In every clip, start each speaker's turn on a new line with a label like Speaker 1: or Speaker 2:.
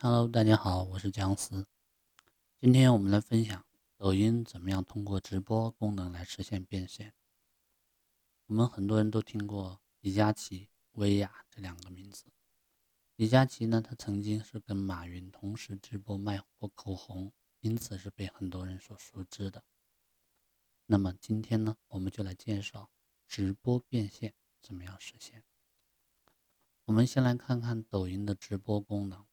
Speaker 1: Hello，大家好，我是姜思。今天我们来分享抖音怎么样通过直播功能来实现变现。我们很多人都听过李佳琦、薇娅这两个名字。李佳琦呢，他曾经是跟马云同时直播卖过口红，因此是被很多人所熟知的。那么今天呢，我们就来介绍直播变现怎么样实现。我们先来看看抖音的直播功能。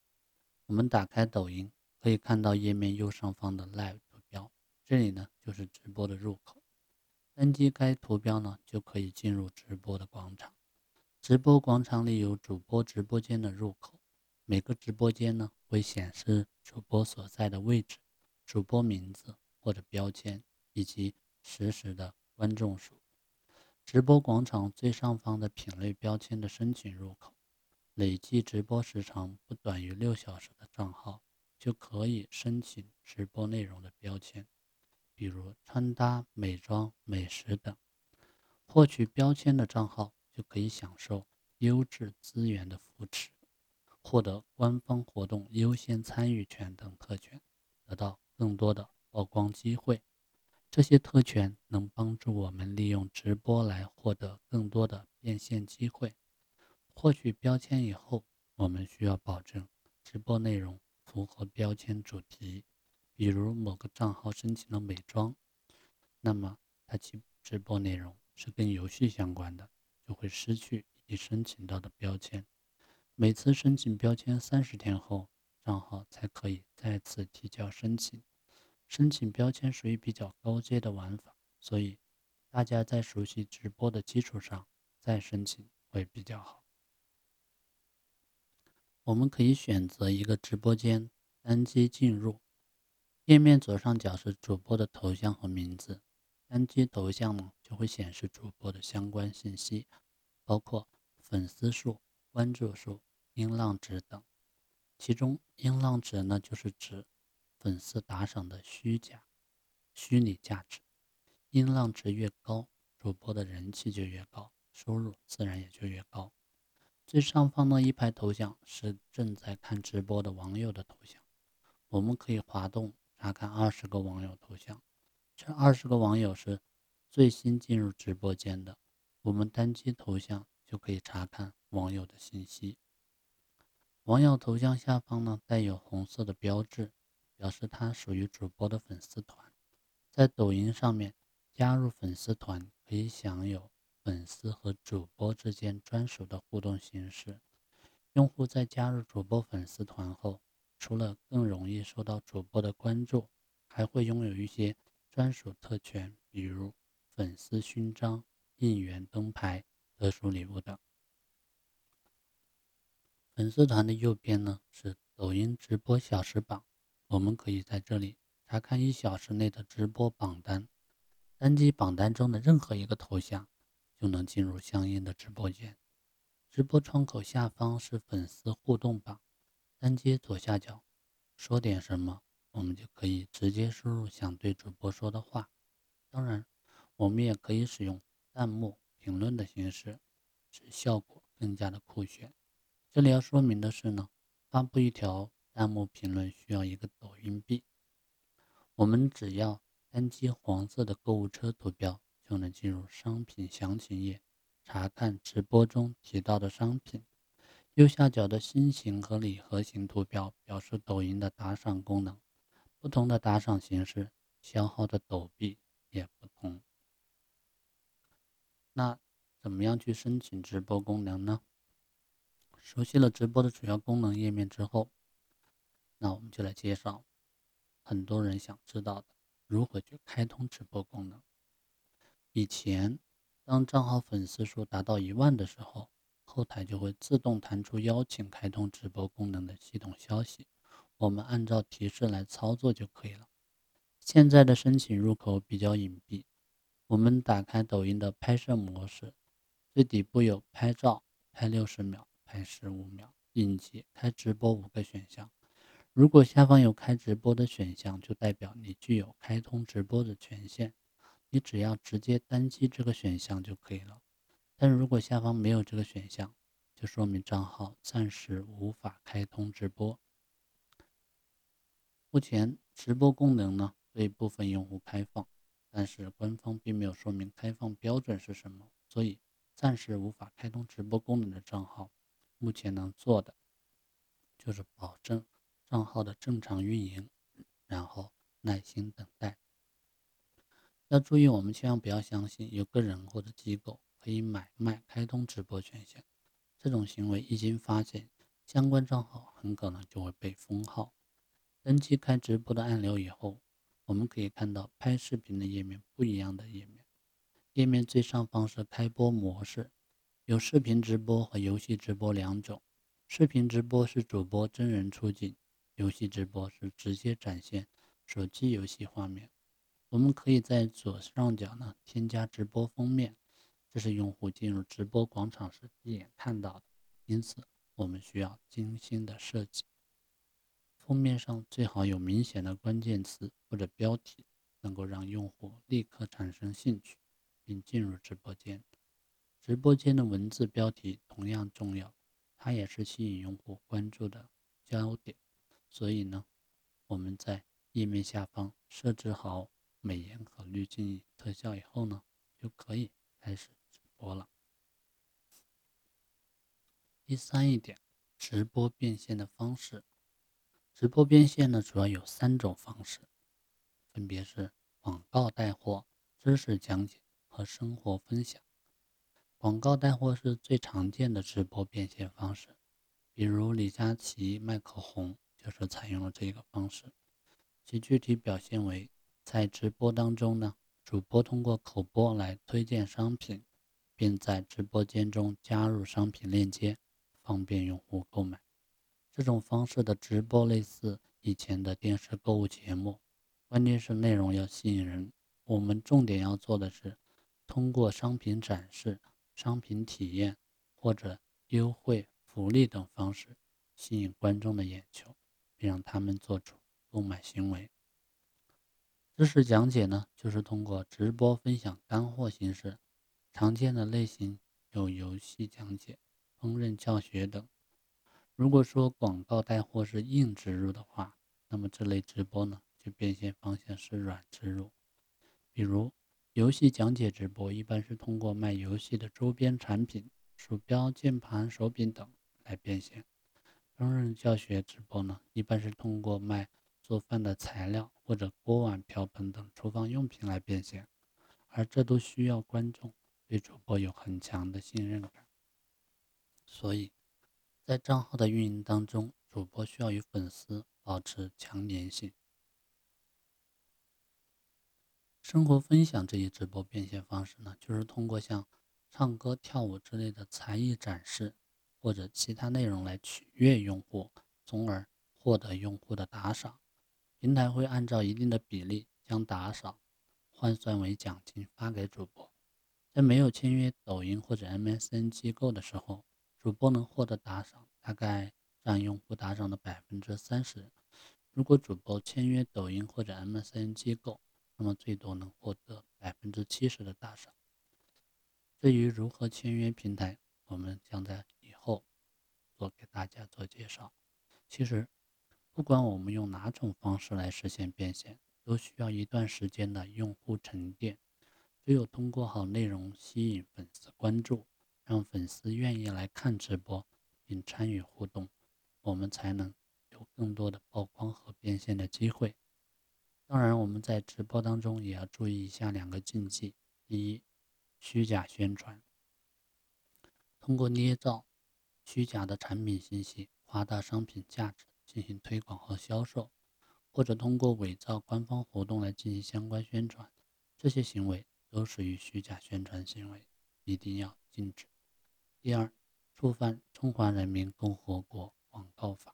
Speaker 1: 我们打开抖音，可以看到页面右上方的 Live 图标，这里呢就是直播的入口。单击该图标呢，就可以进入直播的广场。直播广场里有主播直播间的入口，每个直播间呢会显示主播所在的位置、主播名字或者标签以及实时的观众数。直播广场最上方的品类标签的申请入口。累计直播时长不短于六小时的账号就可以申请直播内容的标签，比如穿搭、美妆、美食等。获取标签的账号就可以享受优质资源的扶持，获得官方活动优先参与权等特权，得到更多的曝光机会。这些特权能帮助我们利用直播来获得更多的变现机会。获取标签以后，我们需要保证直播内容符合标签主题。比如某个账号申请了美妆，那么它其直播内容是跟游戏相关的，就会失去已申请到的标签。每次申请标签三十天后，账号才可以再次提交申请。申请标签属于比较高阶的玩法，所以大家在熟悉直播的基础上再申请会比较好。我们可以选择一个直播间，单击进入。页面左上角是主播的头像和名字，单击头像呢，就会显示主播的相关信息，包括粉丝数、关注数、音浪值等。其中，音浪值呢，就是指粉丝打赏的虚假、虚拟价值。音浪值越高，主播的人气就越高，收入自然也就越高。最上方的一排头像是正在看直播的网友的头像，我们可以滑动查看二十个网友头像。这二十个网友是最新进入直播间的，我们单击头像就可以查看网友的信息。网友头像下方呢带有红色的标志，表示他属于主播的粉丝团。在抖音上面加入粉丝团可以享有。粉丝和主播之间专属的互动形式，用户在加入主播粉丝团后，除了更容易受到主播的关注，还会拥有一些专属特权，比如粉丝勋章、应援灯牌、特殊礼物等。粉丝团的右边呢是抖音直播小时榜，我们可以在这里查看一小时内的直播榜单，单击榜单中的任何一个头像。就能进入相应的直播间。直播窗口下方是粉丝互动榜，单击左下角，说点什么，我们就可以直接输入想对主播说的话。当然，我们也可以使用弹幕评论的形式，使效果更加的酷炫。这里要说明的是呢，发布一条弹幕评论需要一个抖音币。我们只要单击黄色的购物车图标。就能进入商品详情页，查看直播中提到的商品。右下角的心形和礼盒形图标表示抖音的打赏功能，不同的打赏形式消耗的抖币也不同。那怎么样去申请直播功能呢？熟悉了直播的主要功能页面之后，那我们就来介绍很多人想知道的如何去开通直播功能。以前，当账号粉丝数达到一万的时候，后台就会自动弹出邀请开通直播功能的系统消息，我们按照提示来操作就可以了。现在的申请入口比较隐蔽，我们打开抖音的拍摄模式，最底部有拍照、拍六十秒、拍十五秒、应急、开直播五个选项。如果下方有开直播的选项，就代表你具有开通直播的权限。你只要直接单击这个选项就可以了，但如果下方没有这个选项，就说明账号暂时无法开通直播。目前直播功能呢对部分用户开放，但是官方并没有说明开放标准是什么，所以暂时无法开通直播功能的账号，目前能做的就是保证账号的正常运营，然后耐心等待。要注意，我们千万不要相信有个人或者机构可以买卖开通直播权限，这种行为一经发现，相关账号很可能就会被封号。登记开直播的按钮以后，我们可以看到拍视频的页面不一样的页面。页面最上方是开播模式，有视频直播和游戏直播两种。视频直播是主播真人出镜，游戏直播是直接展现手机游戏画面。我们可以在左上角呢添加直播封面，这是用户进入直播广场时一眼看到的，因此我们需要精心的设计。封面上最好有明显的关键词或者标题，能够让用户立刻产生兴趣，并进入直播间。直播间的文字标题同样重要，它也是吸引用户关注的焦点。所以呢，我们在页面下方设置好美颜和滤镜特效以后呢，就可以开始直播了。第三一点，直播变现的方式。直播变现呢，主要有三种方式，分别是广告带货、知识讲解和生活分享。广告带货是最常见的直播变现方式，比如李佳琦卖口红就是采用了这个方式。其具体表现为，在直播当中呢，主播通过口播来推荐商品，并在直播间中加入商品链接，方便用户购买。这种方式的直播类似以前的电视购物节目，关键是内容要吸引人。我们重点要做的是，通过商品展示、商品体验或者优惠福利等方式，吸引观众的眼球，并让他们做出购买行为。知识讲解呢，就是通过直播分享干货形式，常见的类型有游戏讲解、烹饪教学等。如果说广告带货是硬植入的话，那么这类直播呢，就变现方向是软植入。比如游戏讲解直播，一般是通过卖游戏的周边产品、鼠标、键盘、手柄等来变现；烹饪教学直播呢，一般是通过卖做饭的材料或者锅碗瓢盆等厨房用品来变现，而这都需要观众对主播有很强的信任感，所以。在账号的运营当中，主播需要与粉丝保持强粘性。生活分享这一直播变现方式呢，就是通过像唱歌、跳舞之类的才艺展示，或者其他内容来取悦用户，从而获得用户的打赏。平台会按照一定的比例将打赏换算为奖金发给主播。在没有签约抖音或者 MSN 机构的时候。主播能获得打赏，大概占用户打赏的百分之三十。如果主播签约抖音或者 MCN 机构，那么最多能获得百分之七十的打赏。至于如何签约平台，我们将在以后做给大家做介绍。其实，不管我们用哪种方式来实现变现，都需要一段时间的用户沉淀。只有通过好内容吸引粉丝关注。让粉丝愿意来看直播并参与互动，我们才能有更多的曝光和变现的机会。当然，我们在直播当中也要注意以下两个禁忌：第一，虚假宣传，通过捏造虚假的产品信息，夸大商品价值进行推广和销售，或者通过伪造官方活动来进行相关宣传，这些行为都属于虚假宣传行为，一定要禁止。第二，触犯《中华人民共和国广告法》。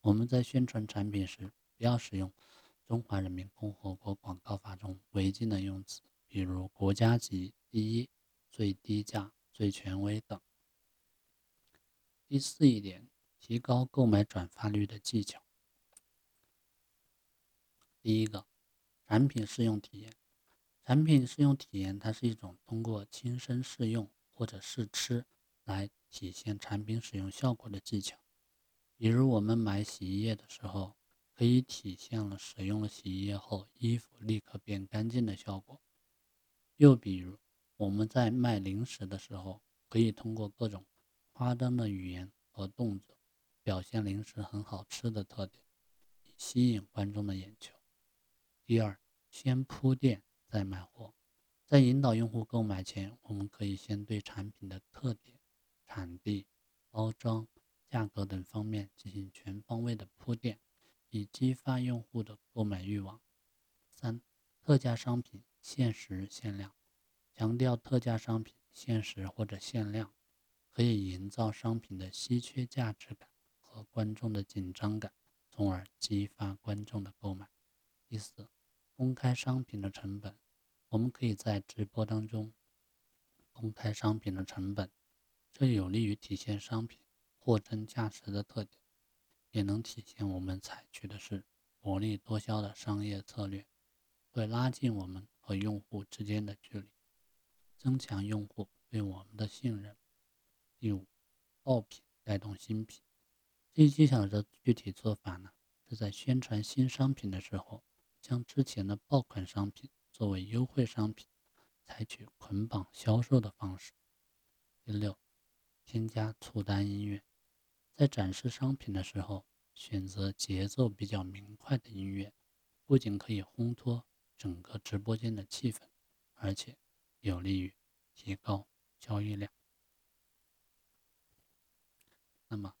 Speaker 1: 我们在宣传产品时，不要使用《中华人民共和国广告法》中违禁的用词，比如“国家级”“第一”“最低价”“最权威”等。第四一点，提高购买转发率的技巧。第一个，产品试用体验。产品试用体验，它是一种通过亲身试用或者试吃。来体现产品使用效果的技巧，比如我们买洗衣液的时候，可以体现了使用了洗衣液后衣服立刻变干净的效果。又比如，我们在卖零食的时候，可以通过各种夸张的语言和动作，表现零食很好吃的特点，以吸引观众的眼球。第二，先铺垫再买货。在引导用户购买前，我们可以先对产品的特点、产地、包装、价格等方面进行全方位的铺垫，以激发用户的购买欲望。三、特价商品限时限量，强调特价商品限时或者限量，可以营造商品的稀缺价值感观众的紧张感，从而激发观众的购买。第四，公开商品的成本。我们可以在直播当中公开商品的成本，这有利于体现商品货真价实的特点，也能体现我们采取的是薄利多销的商业策略，会拉近我们和用户之间的距离，增强用户对我们的信任。第五，爆品带动新品。这一技巧的具体做法呢，是在宣传新商品的时候，将之前的爆款商品。作为优惠商品，采取捆绑销售的方式。第六，添加促单音乐，在展示商品的时候，选择节奏比较明快的音乐，不仅可以烘托整个直播间的气氛，而且有利于提高交易量。那么，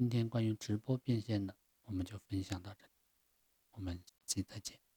Speaker 1: 今天关于直播变现的，我们就分享到这里，我们下期再见。